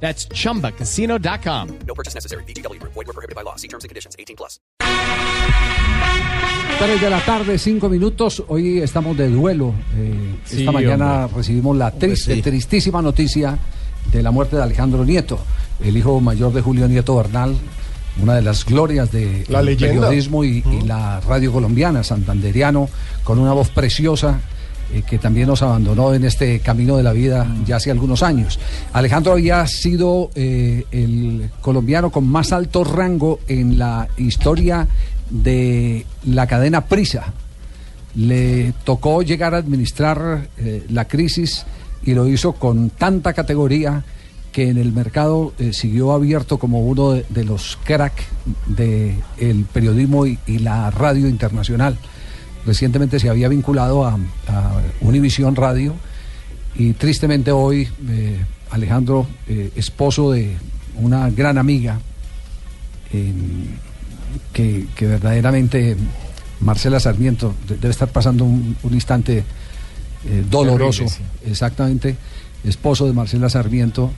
That's chumbacasino.com. No purchase necessary. BGW. Void were prohibited by law. See terms and conditions. 18 plus. 3 de la tarde, 5 minutos. Hoy estamos de duelo. Eh, Sí, esta mañana hombre. recibimos la triste, sí. tristísima noticia de la muerte de Alejandro Nieto, el hijo mayor de Julio Nieto Bernal, una de las glorias del La leyenda. periodismo y, y la radio colombiana, santanderiano, con una voz preciosa. Eh, que también nos abandonó en este camino de la vida ya hace algunos años. Alejandro había sido eh, el colombiano con más alto rango en la historia de la cadena Prisa. Le tocó llegar a administrar eh, la crisis y lo hizo con tanta categoría que en el mercado siguió abierto como uno de, de los crack del periodismo y, y la radio internacional. Recientemente se había vinculado a, a Univisión Radio y tristemente hoy eh, Alejandro, eh, esposo de una gran amiga, que, que verdaderamente Marcela Sarmiento de- debe estar pasando un, un instante eh, doloroso, sí. exactamente, esposo de Marcela Sarmiento.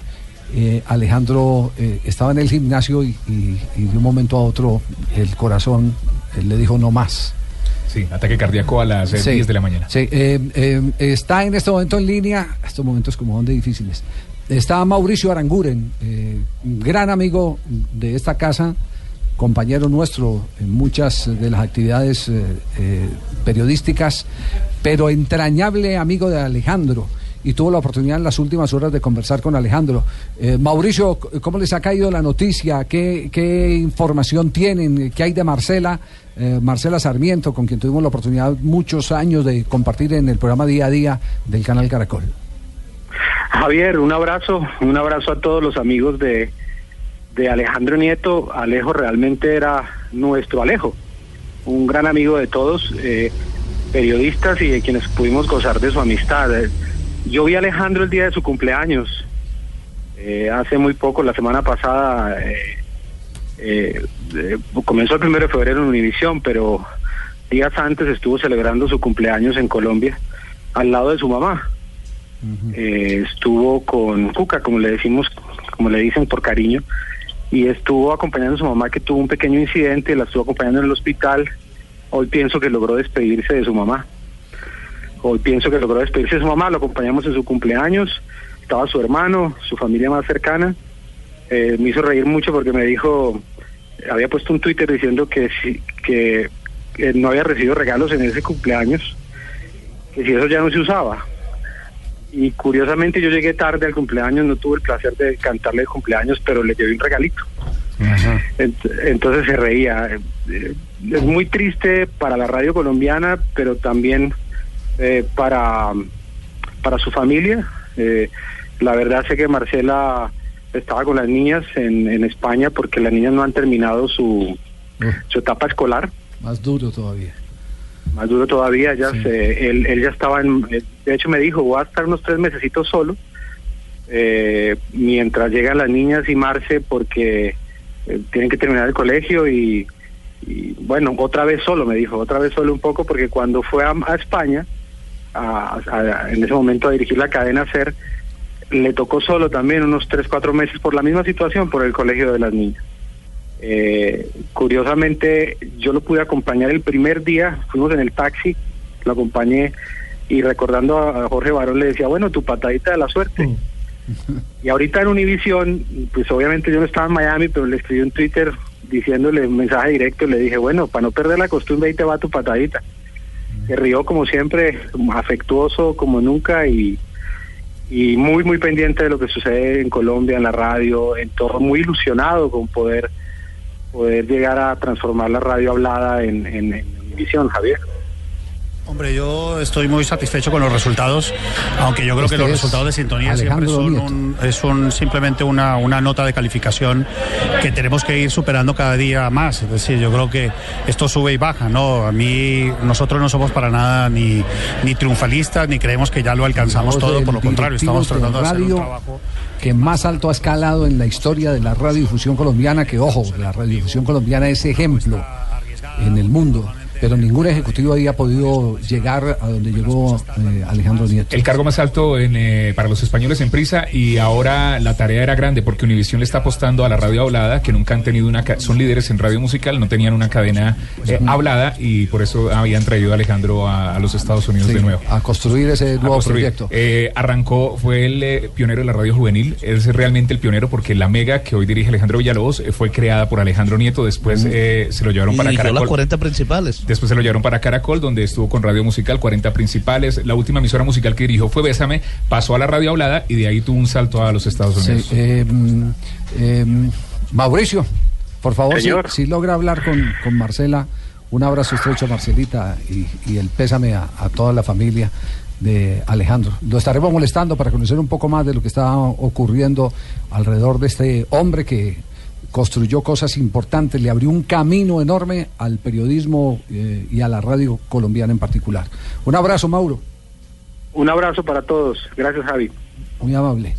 Alejandro estaba en el gimnasio y, y- y de un momento a otro el corazón le dijo no más. Sí, ataque cardíaco a las eh, Sí, 10 de la mañana. Sí, eh, eh, está en este momento en línea, estos momentos como son de difíciles. Está Mauricio Aranguren, eh, un gran amigo de esta casa, compañero nuestro en muchas de las actividades periodísticas, pero entrañable amigo de Alejandro. Y tuvo la oportunidad en las últimas horas de conversar con Alejandro. Eh, Mauricio, ¿cómo les ha caído la noticia? ¿Qué, qué información tienen? ¿Qué hay de Marcela? Eh, Marcela Sarmiento, con quien tuvimos la oportunidad muchos años de compartir en el programa Día a Día del canal Caracol. Javier, un abrazo, un abrazo a todos los amigos de, de Alejandro Nieto. Alejo realmente era nuestro Alejo, un gran amigo de todos, eh, periodistas y de quienes pudimos gozar de su amistad. Yo vi a Alejandro el día de su cumpleaños, eh, hace muy poco, la semana pasada, eh, eh, comenzó el primero de febrero en Univisión, pero días antes estuvo celebrando su cumpleaños en Colombia, al lado de su mamá. Estuvo con Cuca, como le decimos, como le dicen por cariño, y estuvo acompañando a su mamá que tuvo un pequeño incidente, la estuvo acompañando en el hospital. Hoy pienso que logró despedirse de su mamá. Hoy pienso que logró despedirse de su mamá, lo acompañamos en su cumpleaños, estaba su hermano, su familia más cercana. Eh, me hizo reír mucho porque me dijo, había puesto un Twitter diciendo que, si, que, no había recibido regalos en ese cumpleaños, que si eso ya no se usaba. Y curiosamente yo llegué tarde al cumpleaños, no tuve el placer de cantarle el cumpleaños, pero le llevé un regalito. Ent- Entonces se reía. Eh, eh, Es muy triste para la radio colombiana, pero también eh, para, para su familia. Eh, la verdad sé que Marcela estaba con las niñas en, en España porque las niñas no han terminado su, su etapa escolar. Más duro todavía. Más duro todavía, ya Sí. se- él, él ya estaba en, eh, de hecho me dijo, voy a estar unos tres mesecitos solo, eh, mientras llegan las niñas y Marce, porque eh, tienen que terminar el colegio y, y, bueno, otra vez solo, me dijo, otra vez solo un poco, porque cuando fue a, a España, a- a- en ese momento a dirigir la cadena SER, le tocó solo también unos tres, cuatro meses por la misma situación, por el colegio de las niñas. Eh, curiosamente, yo lo pude acompañar el primer día, fuimos en el taxi, lo acompañé y recordando a Jorge Barón le decía, bueno, tu patadita de la suerte. Y ahorita en Univisión, pues obviamente yo no estaba en Miami, pero le escribí un Twitter diciéndole un mensaje directo, le dije, bueno, para no perder la costumbre, ahí te va tu patadita. Rió como siempre, afectuoso como nunca y, muy, muy pendiente de lo que sucede en Colombia, en la radio, en todo, muy ilusionado con poder poder llegar a transformar la radio hablada en, en, Univisión, Javier. Hombre, yo estoy muy satisfecho con los resultados, aunque yo creo Este que los es resultados de sintonía siempre Alejandro son, Nieto. un- es un- simplemente una, una nota de calificación que tenemos que ir superando cada día más. Es decir, yo creo que esto sube y baja, ¿no? A mí, nosotros no somos para nada ni, ni triunfalistas, ni creemos que ya lo alcanzamos todo, por lo contrario, estamos tratando de hacer un radio trabajo. que más alto ha escalado en la historia de la radiodifusión colombiana, que ojo, la radiodifusión colombiana es ejemplo en el mundo, pero ningún ejecutivo había podido llegar a donde llegó eh, Alejandro Nieto. El cargo más alto en, eh, para los españoles en prisa y ahora la tarea era grande porque Univision le está apostando a la radio hablada, que nunca han tenido una... Son líderes en radio musical, no tenían una cadena eh, hablada y por eso habían traído a Alejandro a, a los Estados Unidos Sí, de nuevo. a construir ese nuevo construir. proyecto. Eh, arrancó, fue el eh, pionero de la radio juvenil, es realmente el pionero porque la mega que hoy dirige Alejandro Villalobos eh, fue creada por Alejandro Nieto, después eh, se lo llevaron Y para dirigió las Caracol. 40 principales. Después se lo llevaron para Caracol, donde estuvo con Radio Musical, 40 principales. La última emisora musical que dirigió fue Bésame, pasó a la radio hablada y de ahí tuvo un salto a los Estados Sí, Unidos. eh, mm, eh, Mauricio, por favor, si, logra hablar con, con Marcela, un abrazo estrecho a Marcelita y, y el pésame a, a toda la familia de Alejandro. Lo estaremos molestando para conocer un poco más de lo que está ocurriendo alrededor de este hombre que construyó cosas importantes, le abrió un camino enorme al periodismo eh, y a la radio colombiana en particular. Un abrazo, Mauro, Un abrazo para todos. Gracias, Javi. muy amable.